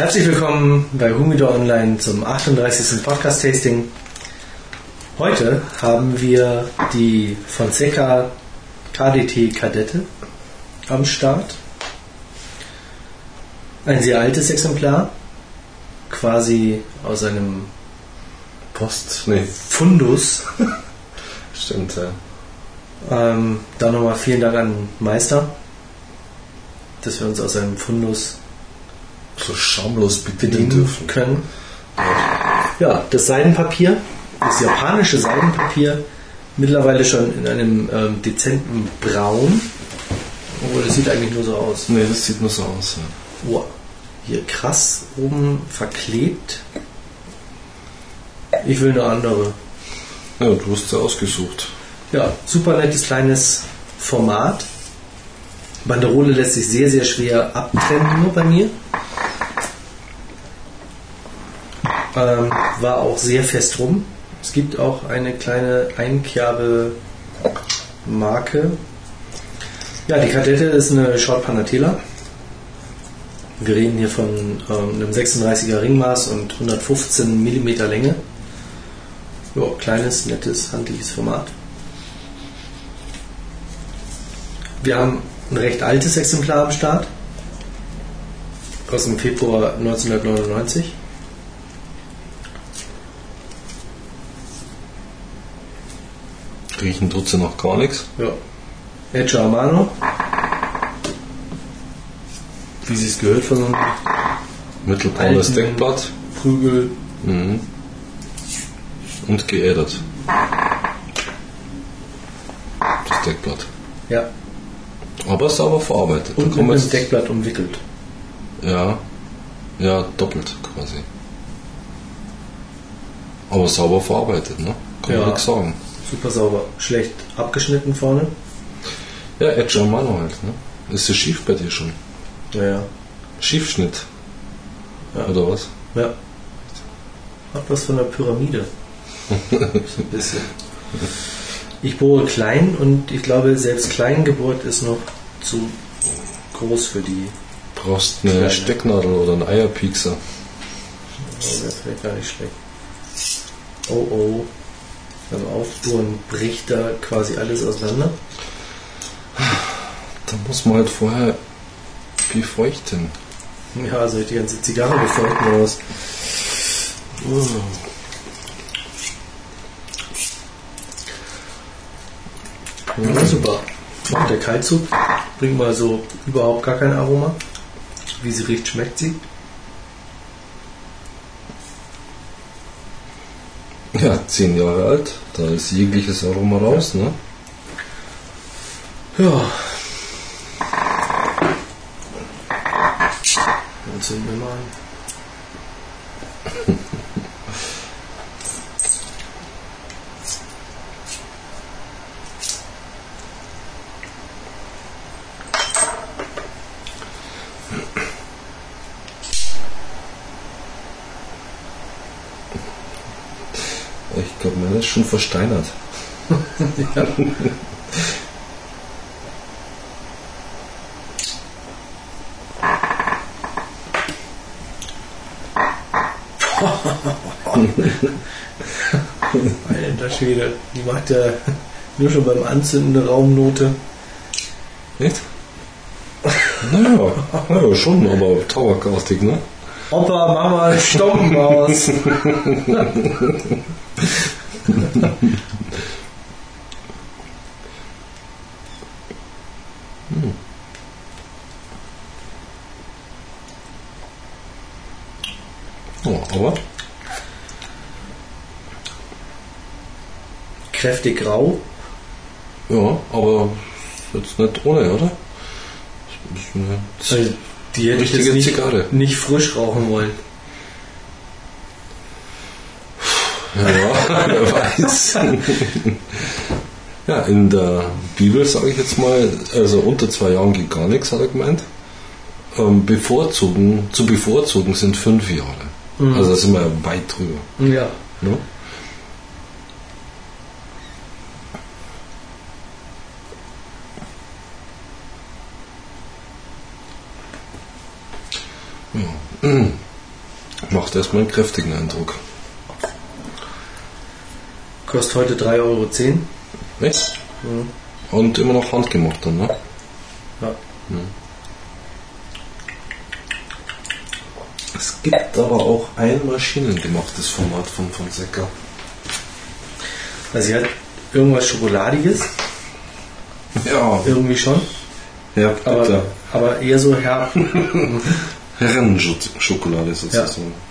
Herzlich willkommen bei Humidor Online zum 38. Podcast-Tasting. Heute haben wir die Fonseca KDT Kadette am Start. Ein sehr altes Exemplar, quasi aus einem Post? Nee, Fundus. stimmt, ja. Ähm, da nochmal vielen Dank an Meister, dass wir uns aus einem Fundus So schamlos bedienen bedienen dürfen. können. Ja, das Seidenpapier, das japanische Seidenpapier, mittlerweile schon in einem ähm, dezenten Braun. Obwohl, das sieht eigentlich nur so aus. Nee, das sieht nur so aus. Ja. Wow. Hier krass oben verklebt. Ich will eine andere. ja, du hast ja ausgesucht. Ja, super nettes kleines Format. Banderole lässt sich sehr, sehr schwer abtrennen, nur bei mir. Ähm, war auch sehr fest rum. Es gibt auch eine kleine Einkerbe-Marke. Ja, die Kadette ist eine Short Panatela. Wir reden hier von ähm, einem 36er Ringmaß und 115 mm Länge. Ja, kleines, nettes, handliches Format. Wir haben ein recht altes Exemplar am Start. Aus dem Februar 1999. Riechen tut sie noch gar nichts. Ja. Edge Amano. Wie sie es gehört von einem Mittelbraunes Deckblatt. Prügel. Mhm. Und geädert. Das Deckblatt. Ja. Aber sauber verarbeitet. Da Und kann mit einem Deckblatt umwickelt. Ja. Ja, doppelt quasi. Aber sauber verarbeitet, ne? Kann Ja. man nichts sagen. Super sauber. Schlecht abgeschnitten vorne. Ja, Edge Amano halt, ne? Ist sie schief bei dir schon? Ja, ja. Schiefschnitt. Ja. Oder was? Ja. Hat was von der Pyramide. so ein bisschen. Ich bohre klein und ich glaube, selbst Kleingeburt ist noch zu groß für die. Brauchst eine Kleine. Stecknadel oder einen Eierpiekser. Oh, wäre vielleicht gar nicht schlecht. Oh oh. Beim Aufbohren bricht da quasi alles auseinander. Da muss man halt vorher befeuchten. Ja, soll ich die ganze Zigarre befeuchten oder was? Oh. Ja, super. Und der Kaltzug bringt mal so überhaupt gar kein Aroma. Wie sie riecht, schmeckt sie. Ja, zehn Jahre alt. Da ist jegliches Aroma raus, ne? Ja. Dann zünden wir mal schon versteinert. Alter Schwede, die macht ja nur schon beim Anzünden eine Raumnote. Echt? Naja, naja, schon, aber tabakartig, ne? Opa, Mama, Stoppenmaus. Ja, aber Kräftig grau. Ja, aber jetzt nicht ohne, oder? Das ist eine Also, die hätte ich jetzt nicht, Zigarre. nicht frisch rauchen wollen. Ja, wer weiß. ja, in der Bibel sage ich jetzt mal, also unter zwei Jahren geht gar nichts, hat er gemeint. Ähm, bevorzugen, zu bevorzugen sind fünf Jahre. Mhm. Also da sind wir weit drüber. Ja. Ne? Ja. macht erstmal einen kräftigen Eindruck. Kostet heute 3,10 Euro. Echt? Und immer noch handgemacht dann, ne? Ja. Es gibt aber auch ein maschinengemachtes Format von Fonseca. Also sie hat irgendwas Schokoladiges, Ja, irgendwie schon, ja aber, bitte. aber eher so herb. Herrenschokolade sozusagen. Ja.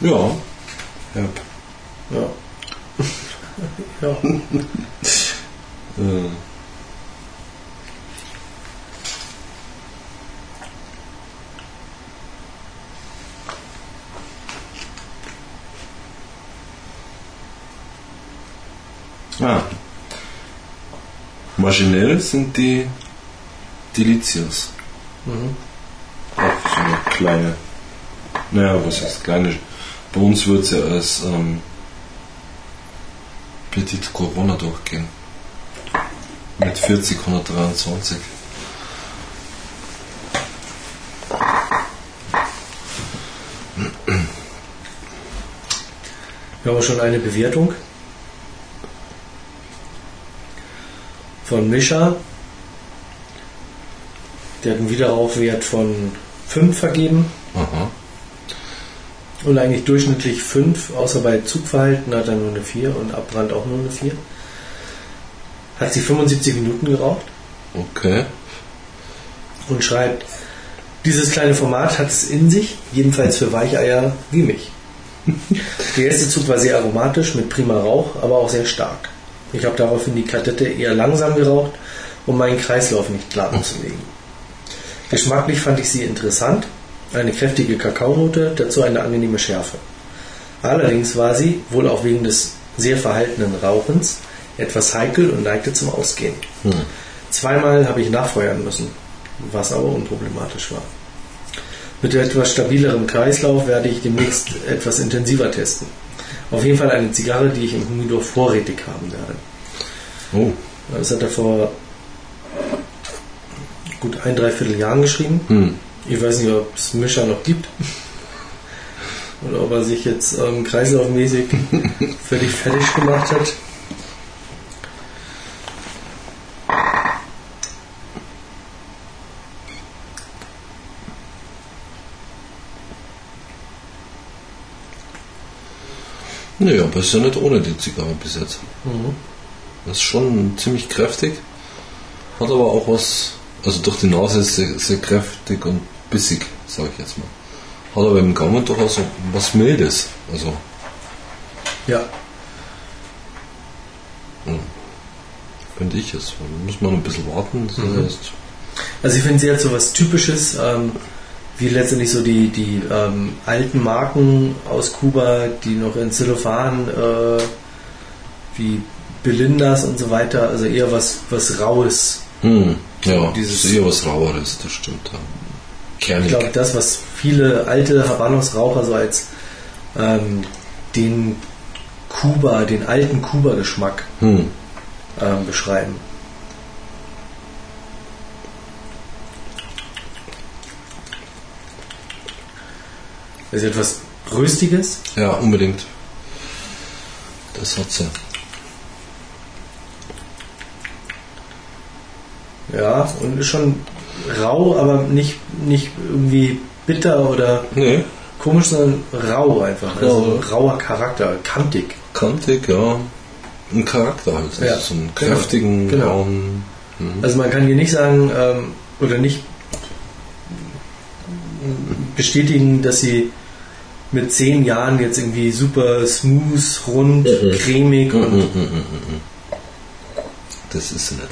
Herb. Ja. ja. Äh. Ah. Maschinell sind die Delicias. Mhm. Auch so eine kleine. Naja, was ist kleine? Bei uns wird es ja als ähm, Petit Corona durchgehen. Mit 40, 123. Wir haben schon eine Bewertung von Mischa. Der hat einen Wiederaufwert von 5 vergeben. Und eigentlich durchschnittlich 5, außer bei Zugverhalten hat er nur eine 4 und Abbrand auch nur eine 4. Hat sie 75 Minuten geraucht Okay. und schreibt, dieses kleine Format hat es in sich, jedenfalls für Weicheier wie mich. Der erste Zug war sehr aromatisch mit prima Rauch, aber auch sehr stark. Ich habe daraufhin die Kadette eher langsam geraucht, um meinen Kreislauf nicht lahmzulegen. Geschmacklich fand ich sie interessant, eine kräftige Kakaonote, dazu eine angenehme Schärfe. Allerdings war sie, wohl auch wegen des sehr verhaltenen Rauchens, etwas heikel und neigte zum Ausgehen. Hm. Zweimal habe ich nachfeuern müssen, was aber unproblematisch war. Mit etwas stabilerem Kreislauf werde ich demnächst etwas intensiver testen. Auf jeden Fall eine Zigarre, die ich im Humidor vorrätig haben werde. Oh. Das hat er vor gut ein, dreiviertel Jahren geschrieben. Hm. Ich weiß nicht, ob es Mischer noch gibt. Oder ob er sich jetzt ähm, kreislaufmäßig völlig fertig gemacht hat. Naja, aber ist ja nicht ohne die Zigarre bis jetzt. Mhm. Das ist schon ziemlich kräftig. Hat aber auch was, also durch die Nase ist sehr, sehr kräftig und bissig, sage ich jetzt mal. Hat aber im Gaumen durchaus so was Mildes. Also, Ja, finde ich es. Muss man ein bisschen warten. Das Mhm. heißt, Also ich finde, sie hat so was Typisches, ähm, wie letztendlich so die, die ähm, alten Marken aus Kuba, die noch in Zellophan, äh, wie Belindas und so weiter, also eher was, was Raues. hm, ja, Dieses- eher was Raueres, das stimmt. Ja. Ich Kernig. glaube, das, was viele alte Habanos-Raucher so als ähm, den Kuba, den alten Kuba-Geschmack Hm. ähm, beschreiben. Ist etwas Röstiges, Ja, unbedingt. Das hat sie. ja, und ist schon rau, aber nicht, nicht irgendwie bitter oder Nee, komisch, sondern rau einfach. Also Rau. rauer Charakter, kantig. kantig, ja. Ein Charakter halt. Also Ja, so einen genau, kräftigen, genau. rauen. Also man kann hier nicht sagen ähm, oder nicht bestätigen, dass sie mit zehn Jahren jetzt irgendwie super smooth, rund, cremig und, Das ist sie nicht.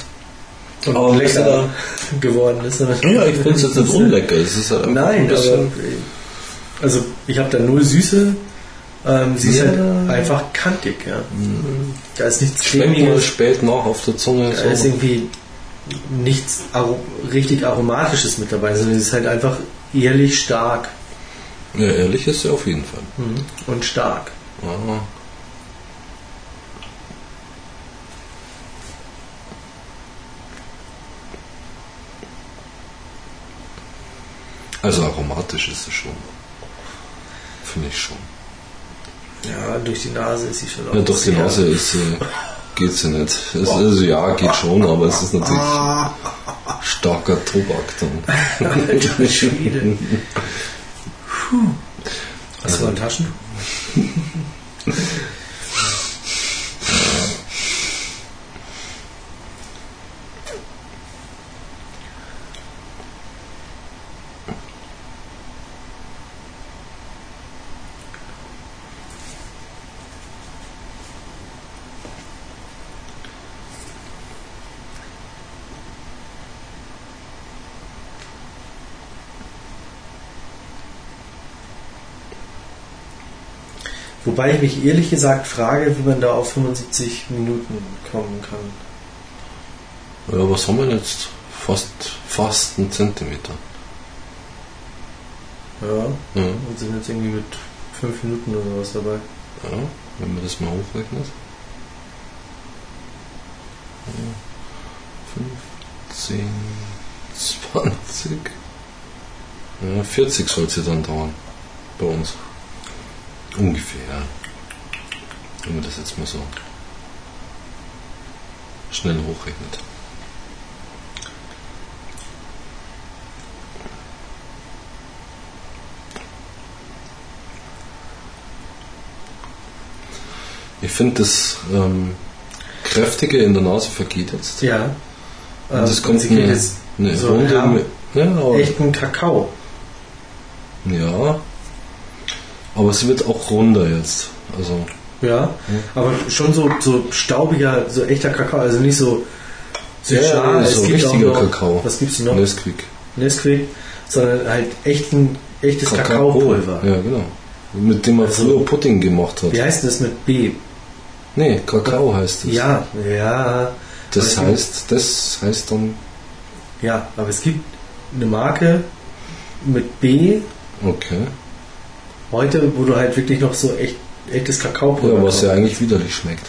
Und Aber lecker geworden ist. sondern- Ja, ich finde es jetzt nicht unlecker. Es ist halt Nein, aber also ich habe da null Süße. Ähm, sie ist Ja. halt einfach kantig. Ja. Da ist nichts cremiges. spät nach auf der Zunge. Da ist So. irgendwie nichts aro richtig aromatisches mit dabei, sondern es ist halt einfach ehrlich stark Ja, ehrlich ist sie auf jeden Fall. und stark. Ja. Also aromatisch ist es schon. Finde ich schon. Ja, durch die Nase ist sie schon auch. Ja, durch die Nase ist, äh, geht's ja nicht. Es, also ja, geht schon, aber es ist natürlich starker Tobak dann. Alter Schwede. Puh. Hast du ein Taschentuch? Wobei ich mich ehrlich gesagt frage, wie man da auf 75 Minuten kommen kann. Ja, was haben wir jetzt? Fast, fast einen Zentimeter. Ja, Ja, und sind jetzt irgendwie mit 5 Minuten oder sowas dabei. ja wenn man das mal hochrechnet. Ja, 15, 20. Ja, 40 soll es ja dann dauern. Bei uns. Ungefähr. Wenn man das jetzt mal so schnell hochrechnet. Ich finde das ähm, Kräftige in der Nase vergeht jetzt. Ja. Und es Ähm, kommt eine, jetzt eine so Runde. ja, echten Kakao. ja. Aber es wird auch runder jetzt. Also, Ja, aber schon so, so staubiger, so echter Kakao, also nicht so Ja, Südschar, nee, es so gibt auch richtiger noch, Kakao. Was gibt's noch? Nesquik. Nesquik, sondern halt echten, echtes Kakaopulver. Ja, genau. Mit dem man Also- früher Pudding gemacht hat. Wie heißt das mit B? Nee, Kakao heißt es. Ja, ja. Das es heißt, das heißt dann, Gibt, ja, aber es gibt eine Marke mit B okay. Heute, wo du halt wirklich noch so echt, echtes Kakaopulver Ja, was ja eigentlich widerlich schmeckt.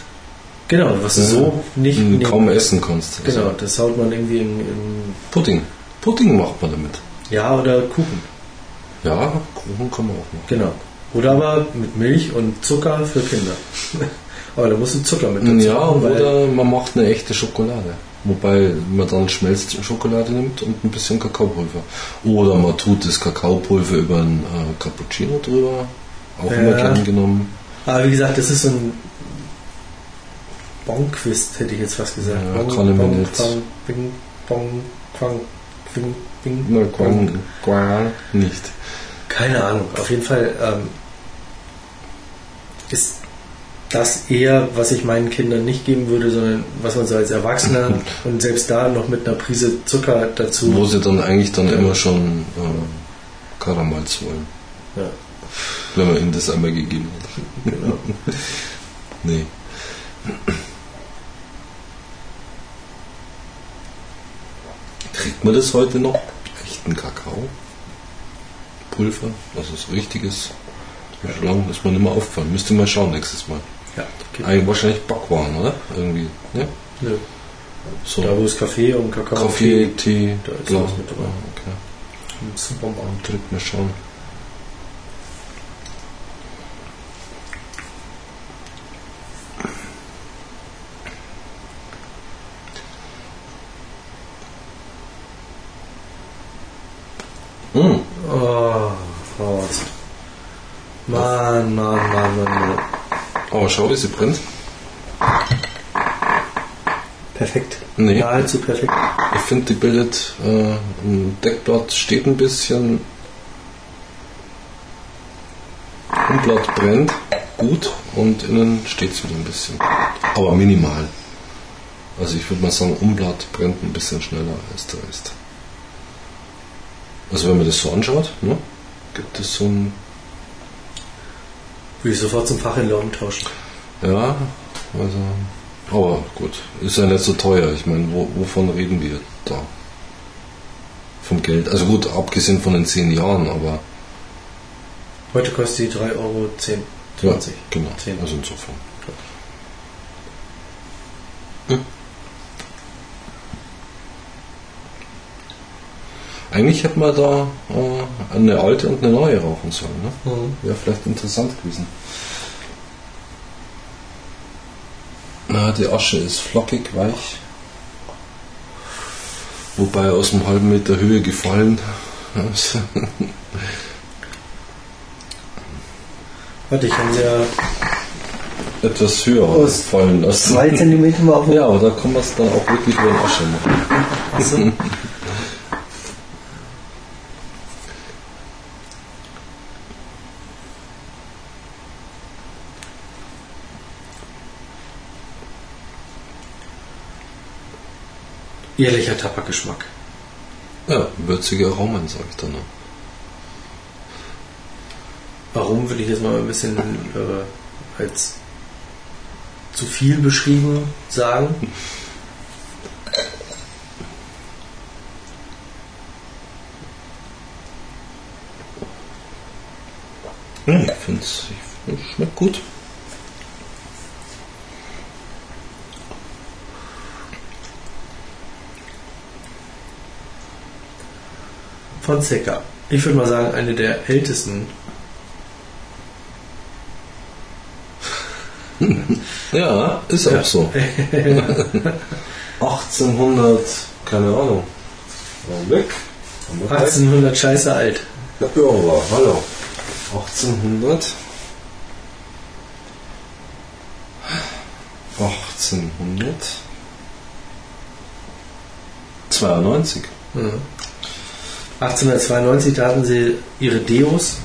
Genau, was du Ja. so nicht nehmen- kaum essen kannst. Also Genau, das haut man irgendwie in, in Pudding. Pudding macht man damit. ja oder Kuchen. Ja, Kuchen kann man auch machen. Genau. Oder aber mit Milch und Zucker für Kinder. aber da musst du Zucker mit dazu Ja, weil- oder man macht eine echte Schokolade. Wobei man dann Schmelzschokolade nimmt und ein bisschen Kakaopulver. Oder man tut das Kakaopulver über ein äh, Cappuccino drüber. Auch immer Ja. gern genommen. Aber wie gesagt, das ist so ein Bonquist, hätte ich jetzt fast gesagt. Ja, Bon, kann Bon, nicht. Quang, Bing, Bong, Quang, Bing, Bing, Na. Quang, Quang nicht. Keine Ahnung. Auf jeden Fall ähm, ist das eher, was ich meinen Kindern nicht geben würde, sondern was man so als Erwachsener und selbst da noch mit einer Prise Zucker dazu. Wo sie dann eigentlich dann immer schon ähm, Karamals wollen. Ja, Wenn man ihnen das einmal gegeben hat. genau. Nee. Kriegt man das heute noch? Echten Kakao? Pulver? Also so richtiges? Schon lange ist mir nicht mehr aufgefallen. Müsste mal schauen nächstes Mal. Ja, okay. Eigentlich wahrscheinlich Backwaren, oder? Irgendwie. Ja? Nö. So. Da wo es Kaffee und Kakao Kaffee, Tee, Da ist blau. was mit dabei. Ah, okay. Supermarkt. Direkt mal schauen. Mm. Oh, Gott. Mann, Mann, Mann, Mann, Mann. Schau, wie sie brennt. Perfekt. Nee. Nahezu perfekt. Ich finde, die bildet äh, ein Deckblatt steht ein bisschen. Umblatt brennt gut und innen steht es wieder ein bisschen. Aber minimal. Also ich würde mal sagen, Umblatt brennt ein bisschen schneller als der Rest. Also wenn man das so anschaut, ne, gibt es so ein, Würde ich sofort zum Fachhändler umtauschen. ja, also, aber gut, ist ja nicht so teuer. Ich meine, wo, wovon reden wir da? Vom Geld. Also gut, abgesehen von den 10 Jahren, aber Heute kostet die 3,10 Euro. 10, 20. Ja, genau. 10. Also insofern. Eigentlich hätte man da äh, eine alte und eine neue rauchen sollen. Ne? Mhm. Wäre vielleicht interessant gewesen. Na, die Asche ist flockig, weich. Wobei aus einem halben Meter Höhe gefallen. Warte, ich kann ja Etwas höher Aus fallen lassen. zwei Zentimeter mal auf Ja, aber da kann man es dann auch wirklich über den Asche machen. Achso. Ehrlicher Tabakgeschmack. Ja, würzige Aromen, sage ich dann noch. Warum will ich jetzt mal ein bisschen äh, als zu viel beschrieben sagen? Ja, ich finde es schmeckt gut. Fonseca. Ich würde mal sagen, eine der ältesten. Ja, ist auch so. 1800, keine Ahnung. Weg. 1800 scheiße alt. Ja, aber, hallo. 1800. 1800. 92. Mhm. 1892, da hatten sie ihre Deos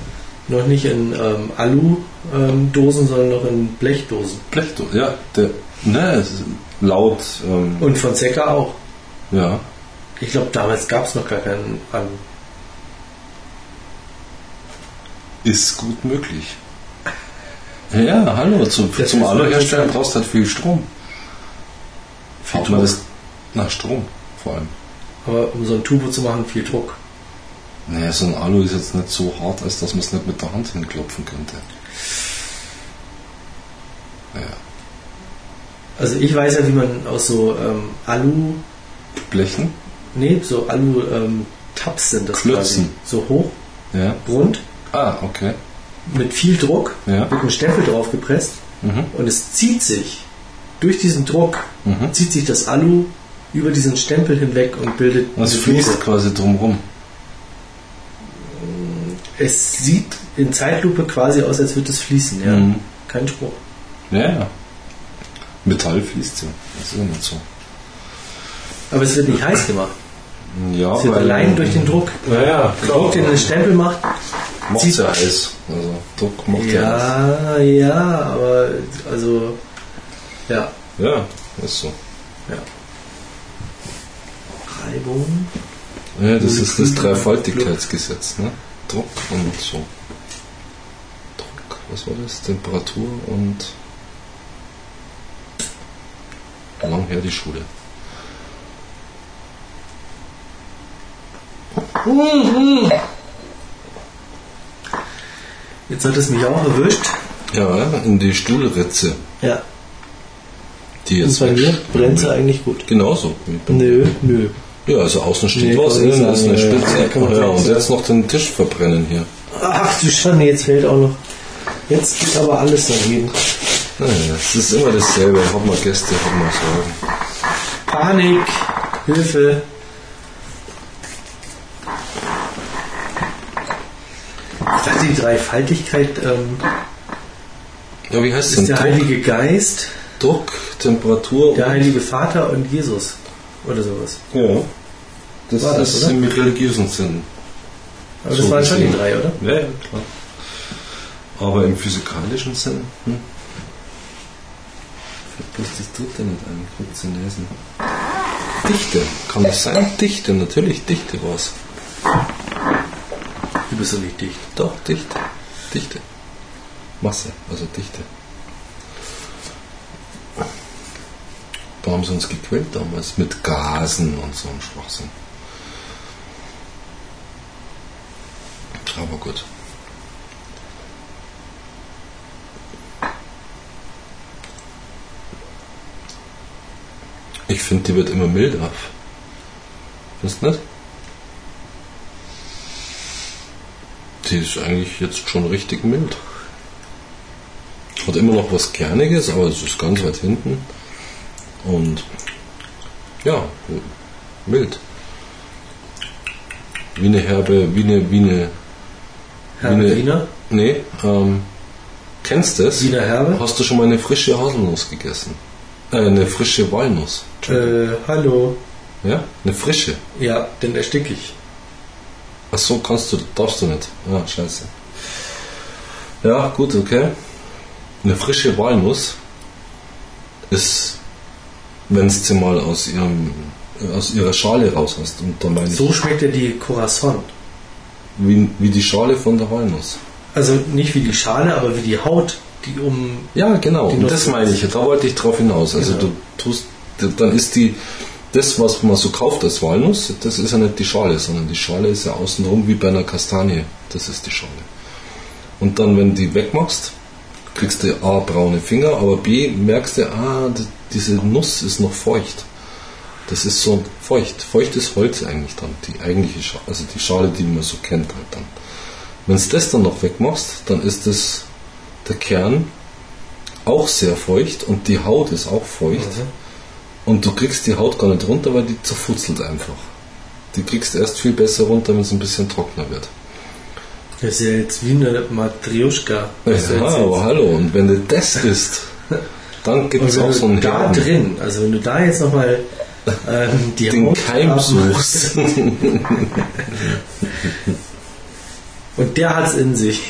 noch nicht in ähm, Alu-Dosen, sondern noch in Blechdosen. Blechdo, ja, der, ne, laut, ähm, Und Fonseca auch. ja, Ich glaube, damals gab es noch gar keinen Alu. ist gut möglich. Ja, hallo, zum, Das zum interessant. brauchst du halt viel Strom. Viel Druck. das nach Strom vor allem. Aber um so ein Turbo zu machen, viel Druck. Naja, so ein Alu ist jetzt nicht so hart, als dass man es nicht mit der Hand hinklopfen könnte. Naja, Also ich weiß ja, wie man aus so ähm, Alu, Blechen? nee, so Alu-Tabs sind das Klötzen. quasi. So hoch, Ja. rund, Ah, okay. mit viel Druck, Ja. wird ein Stempel drauf gepresst Mhm. und es zieht sich durch diesen Druck, Mhm. zieht sich das Alu über diesen Stempel hinweg und bildet Das fließt quasi drumrum. Es sieht in Zeitlupe quasi aus, als würde es fließen, ja. Mhm. Kein Spruch. Ja, ja. Metall fließt ja. Das ist ja nicht so. Aber es wird nicht heiß gemacht. Ja, Es wird allein durch den Druck. Naja, Der Druck, den ein Stempel macht, Macht zieht- ja heiß. Also Druck macht ja heiß. ja, ja, aber also, ja, Ja, ist so. ja. Reibung. Ja, das ist das Dreifaltigkeitsgesetz, ne? Druck und so. Druck, was war das? Temperatur und lang her die Schule. Jetzt hat es mich auch erwischt. Ja, in die Stuhlritze, Ja. die Und jetzt bei mir brennt sie eigentlich gut. Genauso. Nö, nö. Ja, also außen steht was, innen ist eine ja. Spitze. Ja, nicht und jetzt noch den Tisch verbrennen hier. Ach du Schande, jetzt fällt auch noch. Jetzt geht aber alles daneben. Naja, es ist immer dasselbe. Hab mal Gäste, hab mal Sorgen. Panik, Hilfe. Ich dachte, die Dreifaltigkeit ähm, Ja, wie heißt es ist der denn? Druck, Heilige Geist, Druck, Temperatur der Heilige Vater und Jesus. Oder sowas. Ja. Das War das, ist im religiösen Sinn. Aber das So waren schon die drei, oder? Ja, ja, klar. Aber im physikalischen Sinn, hm? Bloß das dritte nicht ein, Näsen. Dichte, kann das sein? Dichte, natürlich Dichte war's. Du bist doch nicht dicht. Doch, Dichte. Dichte. Masse, also Dichte. Da haben sie uns gequält damals mit Gasen und so einem Schwachsinn. Aber gut. Ich finde, die wird immer milder. Du nicht? Die ist eigentlich jetzt schon richtig mild. Hat immer noch was Kerniges, aber es ist ganz weit hinten. Und ja, mild. Wie eine herbe, wie eine, wie eine, Herr Wie eine- Wiener? nee, ähm, kennst du es? Wiener Herbe? Hast du schon mal eine frische Haselnuss gegessen? Äh, eine frische Walnuss. Äh, hallo. Ja? Eine frische. Ja, den ersticke ich. Ach so, kannst du, darfst du nicht. Ja, scheiße. Ja, gut, okay. Eine frische Walnuss ist, wenn du sie mal aus, ihrem, aus ihrer Schale raus hast, und da meine ich, So schmeckt ja die Corazon. wie, wie die Schale von der Walnuss. Also nicht wie die Schale, aber wie die Haut, die um. Ja, genau, und das meine ich, da wollte ich drauf hinaus. Also Genau. du tust, dann ist die, das, was man so kauft als Walnuss, das ist ja nicht die Schale, sondern die Schale ist ja außenrum wie bei einer Kastanie. Das ist die Schale. Und dann, wenn du die wegmachst, kriegst du A, braune Finger, aber B, merkst du, ah, diese Nuss ist noch feucht. Das ist so feucht. Feuchtes Holz eigentlich dann, die eigentliche Schale, also die Schale, die man so kennt halt dann. Wenn du das dann noch wegmachst, dann ist das der Kern auch sehr feucht und die Haut ist auch feucht. Und du kriegst die Haut gar nicht runter, weil die zerfutzelt einfach. Die kriegst du erst viel besser runter, wenn es ein bisschen trockener wird. Das ist ja jetzt wie eine Matrioschka. Ja, aber hallo, und wenn du das isst, dann gibt es auch so einen da Herden, drin, also wenn du da jetzt nochmal ähm, die den Haut Keim suchst. Und der hat's in sich.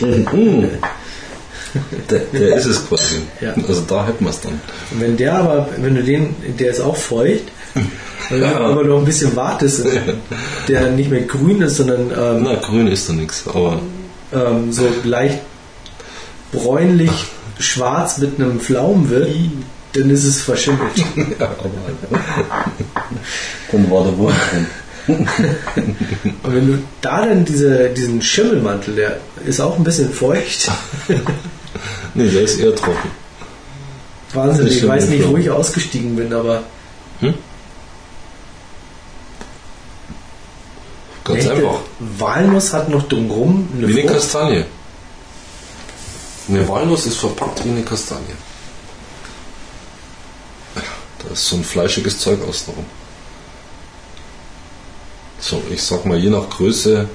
Der, der ist es quasi. Ja. Also da hätten wir es dann. Und wenn der aber, wenn du den, der ist auch feucht, wenn du Ja. aber noch ein bisschen wartest, der nicht mehr grün ist, sondern ähm, Na, grün ist da nichts, aber ähm, so leicht bräunlich schwarz mit einem Pflaumen wird, dann ist es verschimmelt. dann war der drin. Und wenn du da dann diese, diesen Schimmelmantel, der ist auch ein bisschen feucht. Nee, der ist eher trocken. Wahnsinn, ich weiß nicht, wo ich ausgestiegen bin, aber Ganz echte einfach. Walnuss hat noch drumherum eine Wie eine. Kastanie. Eine Walnuss ist verpackt wie eine Kastanie. Da ist so ein fleischiges Zeug außenrum. So, ich sag mal, je nach Größe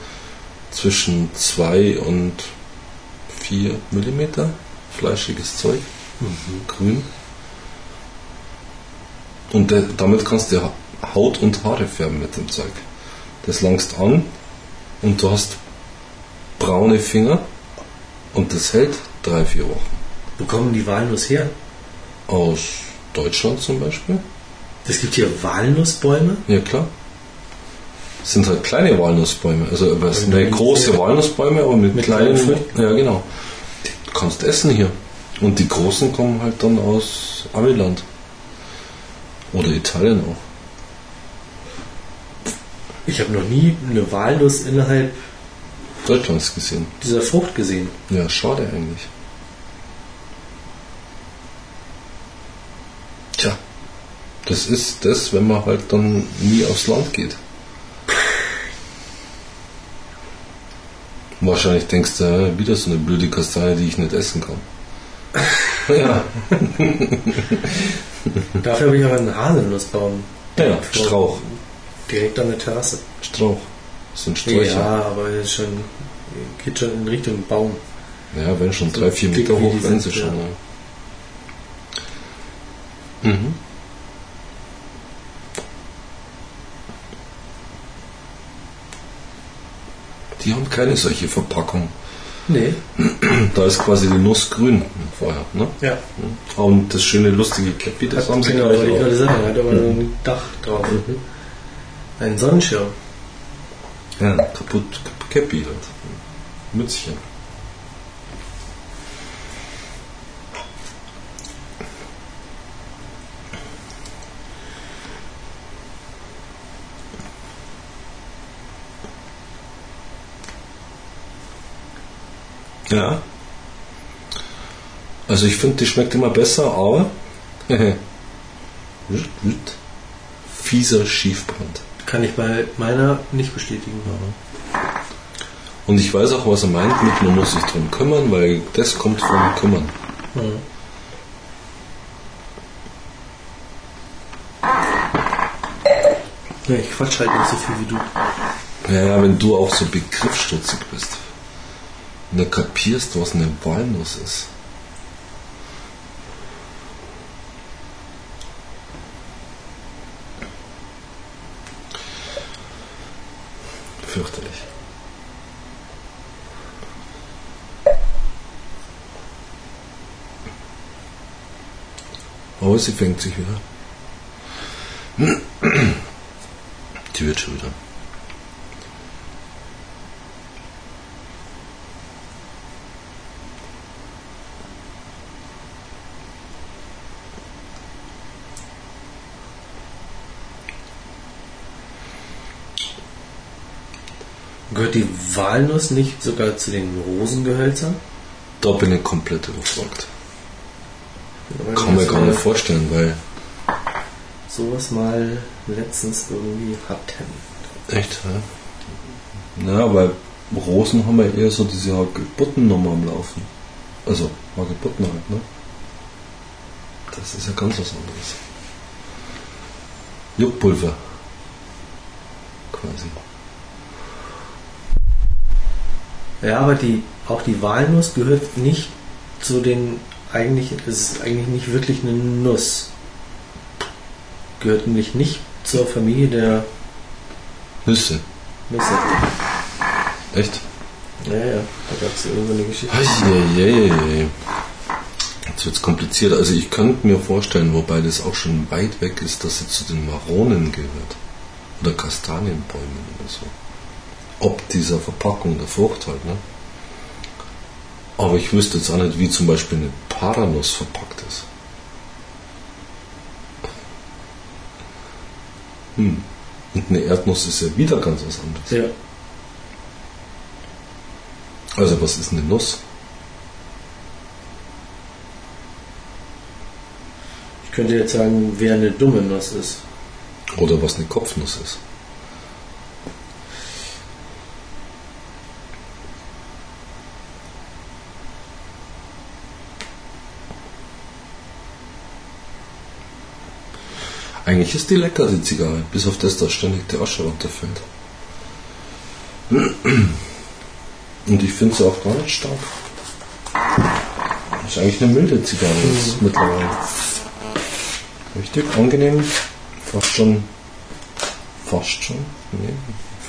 zwischen 2 und 4 Millimeter fleischiges Zeug. Grün. Und damit kannst du Ha- Haut und Haare färben mit dem Zeug. Das langst an und du hast braune Finger und das hält drei, vier Wochen. Wo kommen die Walnuss her? Aus Deutschland zum Beispiel? Es gibt hier Walnussbäume. Ja klar. Das sind halt kleine Walnussbäume, also Also ne, mit- große Walnussbäume, aber mit, mit kleinen kleinen. Ja genau. Die kannst essen hier. Und die großen kommen halt dann aus Amiland. Oder Italien auch. Ich habe noch nie eine Walnuss innerhalb Deutschlands gesehen. dieser Frucht gesehen. Ja, schade eigentlich. Tja, das ist das, wenn man halt dann nie aufs Land geht. Wahrscheinlich denkst du, äh, wieder so eine blöde Kastanie, die ich nicht essen kann. ja, Dafür habe ich aber einen Haselnussbaum. ja, Strauch. Direkt an der Terrasse. Strauch. Das sind Sträucher. Ja, aber das ist schon, geht schon in Richtung Baum. Ja, wenn schon So drei, vier Meter hoch, sind, sie schon. ja. Mhm. Die haben keine solche Verpackung. Nee. Da ist quasi die Nuss grün vorher. Ne? Ja. Und das schöne, lustige Käppi, das haben sie gleich wollte ich auch. gerade sagen. Hat aber so ein Dach drauf. Ein Sonnenschirm. Ja, kaputt Käppi halt. Mützchen. Ja. Also ich finde, die schmeckt immer besser, aber fieser Schiefbrand. Kann ich bei meiner nicht bestätigen. Und ich weiß auch, was er meint mit, man muss sich drum kümmern, weil das kommt vom Kümmern. Ja, ich quatsch halt nicht so viel wie du. Ja, ja, wenn du auch so begriffsstutzig bist. Und nicht kapierst, was eine Walnuss ist. Fürchterlich. Aber sie fängt sich wieder. Die wird schon wieder. Gehört die Walnuss nicht sogar zu den Rosengehölzern? Da bin ich komplett überfragt. Kann wir mir gar nicht vorstellen, weil. sowas mal letztens irgendwie hatten. Echt, ja? Ja, weil Rosen haben ja eher so diese Hagebuttennummer am Laufen. Also Hagebutten halt, ne? Das ist ja ganz was anderes. Juckpulver. Quasi. Ja, aber die, auch die Walnuss gehört nicht zu den eigentlich, es ist eigentlich nicht wirklich eine Nuss. Gehört nämlich nicht zur Familie der Nüsse. Nüsse. Echt? Ja, ja, da gab es irgendwo eine Geschichte. Eieiei. Jetzt wird es kompliziert. Also ich könnte mir vorstellen, wobei das auch schon weit weg ist, dass sie zu den Maronen gehört. Oder Kastanienbäumen oder so. Ob dieser Verpackung der Frucht halt, ne? Aber ich wüsste jetzt auch nicht, wie zum Beispiel eine Paranuss verpackt ist. Hm. Und eine Erdnuss ist ja wieder ganz was anderes. Ja. Also was ist eine Nuss? Ich könnte jetzt sagen, wer eine dumme Nuss ist. Oder was eine Kopfnuss ist? Eigentlich ist die lecker, die Zigarre, bis auf das, dass ständig der Asche runterfällt. Und ich finde sie auch gar nicht stark. Das ist eigentlich eine milde Zigarre jetzt mittlerweile. Richtig angenehm, fast schon, fast schon, nee,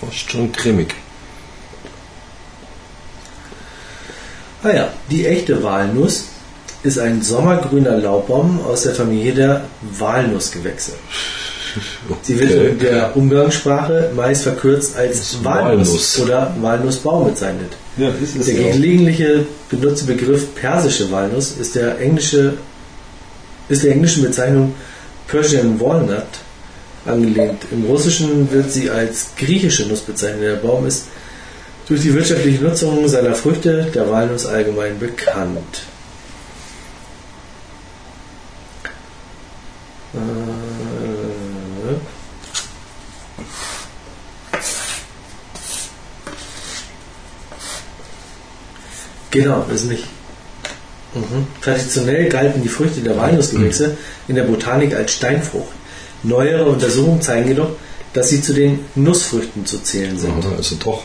fast schon cremig. Ah ja, die echte Walnuss ist ein sommergrüner Laubbaum aus der Familie der Walnussgewächse. Sie wird Okay. in der Umgangssprache meist verkürzt als Walnuss, Walnuss. oder Walnussbaum bezeichnet. Ja, ist es Der gelegentliche benutzte Begriff persische Walnuss ist der englische ist der englischen Bezeichnung Persian Walnut angelehnt. Im Russischen wird sie als griechische Nuss bezeichnet. Der Baum ist durch die wirtschaftliche Nutzung seiner Früchte der Walnuss allgemein bekannt. Genau, ist nicht. Mhm. Traditionell galten die Früchte der Walnussgewächse in der Botanik als Steinfrucht. Neuere Untersuchungen zeigen jedoch, dass sie zu den Nussfrüchten zu zählen sind. Also doch.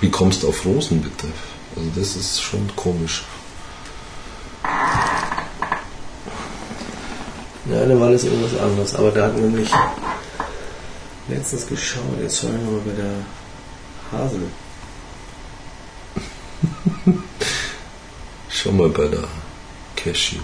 Wie kommst du auf Rosen bitte? Also das ist schon komisch. Ja, da war das irgendwas anderes. Aber da hatten wir nämlich letztens geschaut. Jetzt schauen wir mal bei der Hasel. Schau mal bei der Cashew.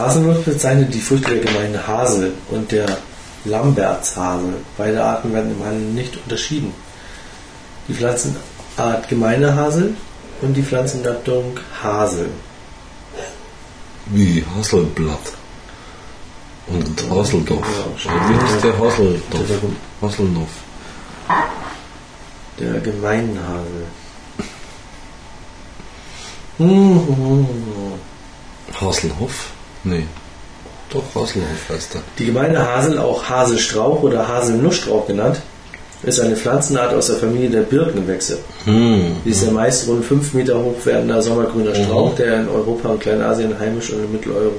Haselnuss bezeichnet die Früchte der Gemeinde Hasel und der Lambertshasel. Beide Arten werden im Handel nicht unterschieden. Die Pflanzenart Gemeine Hasel und die Pflanzengattung Hasel. Wie Haselblatt. Und Haseldorf. Ja, Wie ist der Haseldorf? Der- Haselnoff. Der Gemeinhasel. Mhm. Haselhoff? Nee. Doch, Haselhoff heißt er. Die Gemeinde Hasel, auch Haselstrauch oder Haselnussstrauch genannt, ist eine Pflanzenart aus der Familie der Birkengewächse. Hm. Sie ist der meist rund 5 Meter hoch werdender sommergrüner Strauch, der in Europa und Kleinasien heimisch und in Mitteleuropa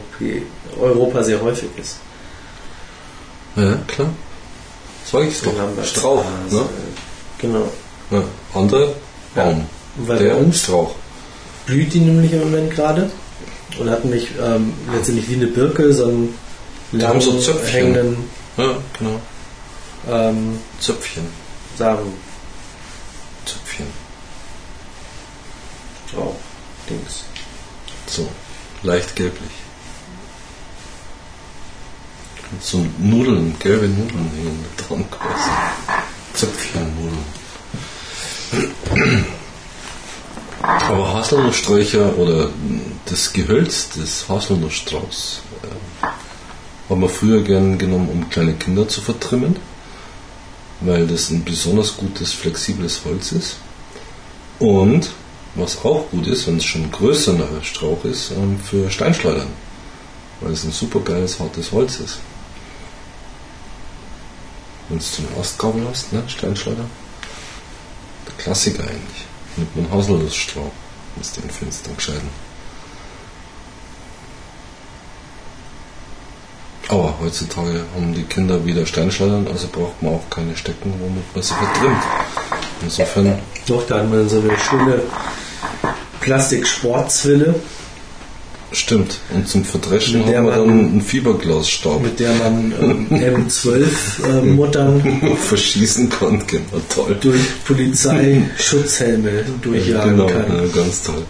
Europa sehr häufig ist. Ja, klar. Sag ich's doch. Strauch, ne? Genau. Ja. Andere Baum. Weil der Strauch. blüht die nämlich im Moment gerade und hat nicht ähm, letztendlich wie eine Birke, sondern haben so Zöpfchen. hängenden Ja, genau. ähm, Zöpfchen. Samen. Zöpfchen. Strauch. Dings. So. Leicht gelblich. So Nudeln, gelbe Nudeln hängen da dran quasi. Zöpfchennudeln. Aber Haselnusssträucher oder das Gehölz des Haselnussstrauchs äh, haben wir früher gern genommen, um kleine Kinder zu vertrimmen, weil das ein besonders gutes, flexibles Holz ist. Und was auch gut ist, wenn es schon ein größerer Strauch ist, ähm, für Steinschleudern, weil es ein super geiles, hartes Holz ist. Wenn so eine Astgabel hast, ne, Steinschleuder, der Klassiker eigentlich. Mit einem Haselnussstrauch, du den dann gescheiden. Aber heutzutage haben die Kinder wieder Steinschleudern, also braucht man auch keine Stecken, womit man sie vertrimmt. Insofern, Doch, da hatten wir so eine schöne Plastik-Sportzwille, stimmt. Und zum Verdreschen Mit der haben wir man- dann einen Fiberglasstab mit der man ähm, M12-Muttern verschießen kann. Genau, toll. durch Polizeischutzhelme durchjagen genau, kann. ja, ganz toll.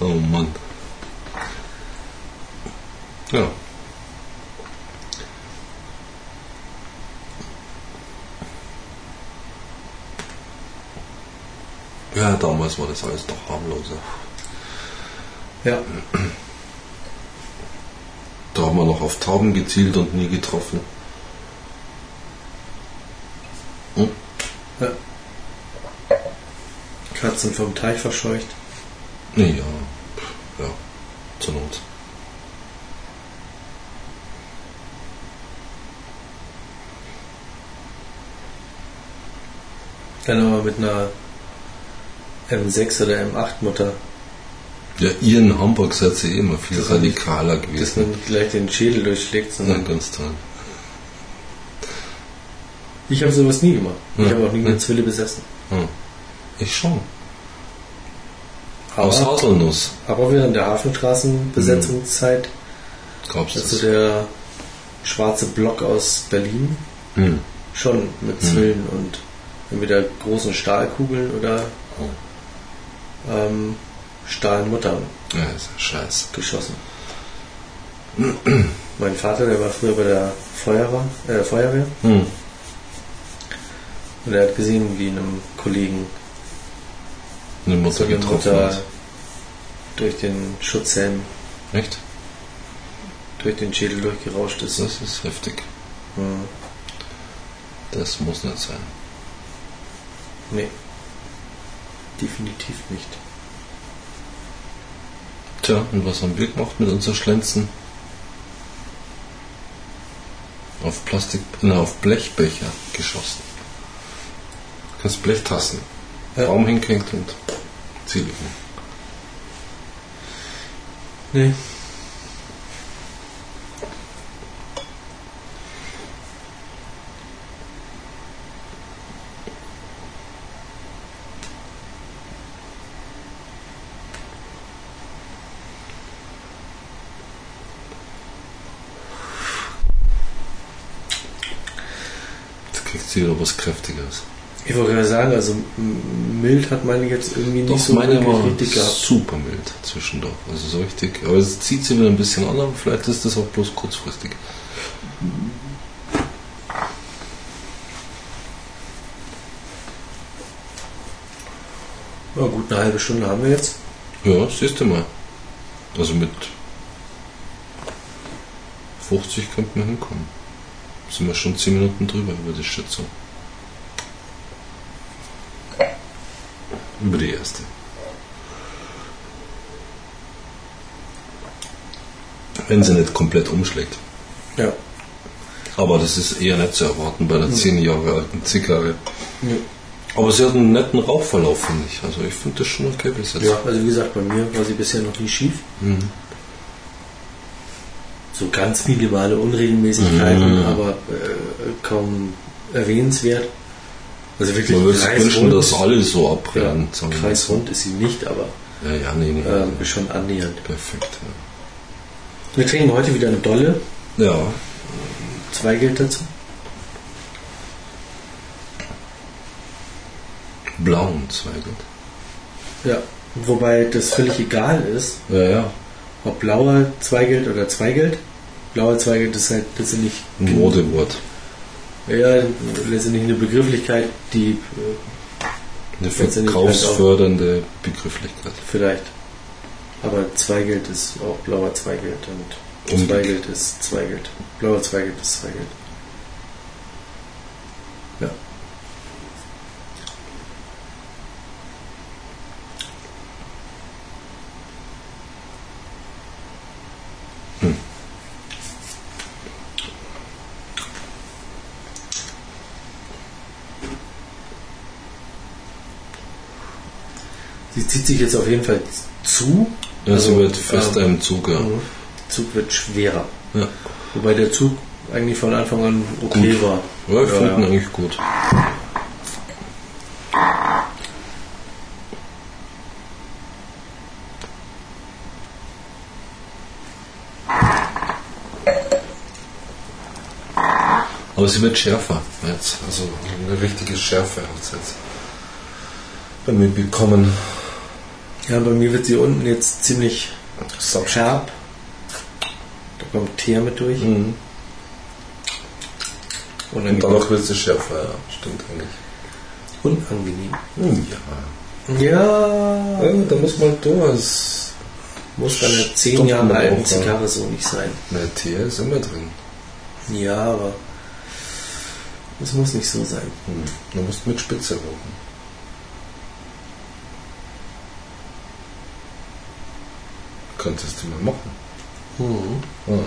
Oh Mann. Ja. Ja, damals war das alles noch harmloser. Ja, Da haben wir noch auf Tauben gezielt und nie getroffen. Hm? ja. Katzen vom Teich verscheucht. Nee, ja. Ja, zur Not. Dann aber mit einer M6 oder M8-Mutter, Ja, ihr in Hamburg seid ihr eh immer viel Das radikaler dass gewesen. man nicht gleich den Schädel durchschlägt, Ja, sondern ganz toll. ich habe sowas nie gemacht. Ich Ja. habe auch nie Ja. eine Zwille besessen. Ich schon. Aus Aber, Haselnuss aber während der Hafenstraßenbesetzungszeit, gab's also das. der schwarze Block aus Berlin, Hm. schon mit Zwillen und entweder großen Stahlkugeln oder ähm, Stahlmuttern Ja, ist ja scheiße. geschossen. mein Vater, der war früher bei der Feuerwehr, äh, Feuerwehr Hm. und er hat gesehen, wie einem Kollegen Eine Mutter getroffen Mutter hat. durch den Schutzhelm, Echt? durch den Schädel durchgerauscht ist. Das ist heftig. Hm. Das muss nicht sein. Nee. Definitiv nicht. Tja, und was haben wir gemacht mit unseren Schlenzen? Auf Plastik, na, auf Blechbecher geschossen. Du kannst Blechtassen. Ja. Baum hingehängt und Ziele. Nee. Wieder was Kräftiges. Ich wollte gerade sagen, also mild hat meine jetzt irgendwie nicht Doch, so meine war richtig gehabt. super mild zwischendurch. Also so richtig. Aber es zieht sich wieder ein bisschen an, aber vielleicht ist das auch bloß kurzfristig. Ja, gut, eine halbe Stunde haben wir jetzt. Ja, siehst du mal. Also mit 50 könnten wir hinkommen. Sind wir schon 10 Minuten drüber über die Schätzung. Über die erste. Wenn sie nicht komplett umschlägt. Ja. Aber das ist eher nicht zu erwarten bei einer 10 Jahre alten Zigarre. Ja. Aber sie hat einen netten Rauchverlauf, finde ich. Also ich finde das schon okay bis jetzt. ja, also wie gesagt, bei mir war sie bisher noch nie schief. Mhm. So ganz minimale Unregelmäßigkeiten, Mhm. aber äh, kaum erwähnenswert. Also wirklich Man würde sich wünschen, dass alle so ja, abbrennen. so. kreisrund ist sie nicht, aber Ja, ja, nee, nee. ähm, ist schon annähernd. Perfekt. Wir trinken heute wieder eine Dolle. Ja. ja. Zwei gilt dazu. Blauen Zweigelt. Ja. Wobei das völlig egal ist, Ja, ja. Ob blauer Zweigelt oder Zweigelt. Blauer Zweigelt ist halt letztendlich Ein Modewort. Ja, letztendlich eine Begrifflichkeit, die äh, Eine verkaufsfördernde Begrifflichkeit. vielleicht. Aber Zweigelt ist auch blauer Zweigelt und. Zweigelt ist Zweigelt. Blauer Zweigelt ist Zweigelt. Zieht sich jetzt auf jeden Fall zu. Ja, sie Also, wird fester ähm, im Zug, ja. Der Zug wird schwerer. Ja, Wobei der Zug eigentlich von Anfang an okay Gut. war. ja ich Ja, finde ihn eigentlich gut. Aber sie wird schärfer jetzt. Also eine richtige Schärfe hat sie jetzt bei mir bekommen. Ja, bei mir wird sie unten jetzt ziemlich herb. Da kommt Teer mit durch. Mhm. Und Und danach wird sie schärfer, ja. Stimmt eigentlich. unangenehm. Hm, Ja. Ja, ja da muss man durch. muss bei einer 10 Stoppt Jahre man alten. Zigarre so nicht sein. Na, Teer ist immer drin. Ja, aber es muss nicht so sein. Hm. Du musst mit Spitze rauchen. Könntest du mal machen. Mhm. Ja,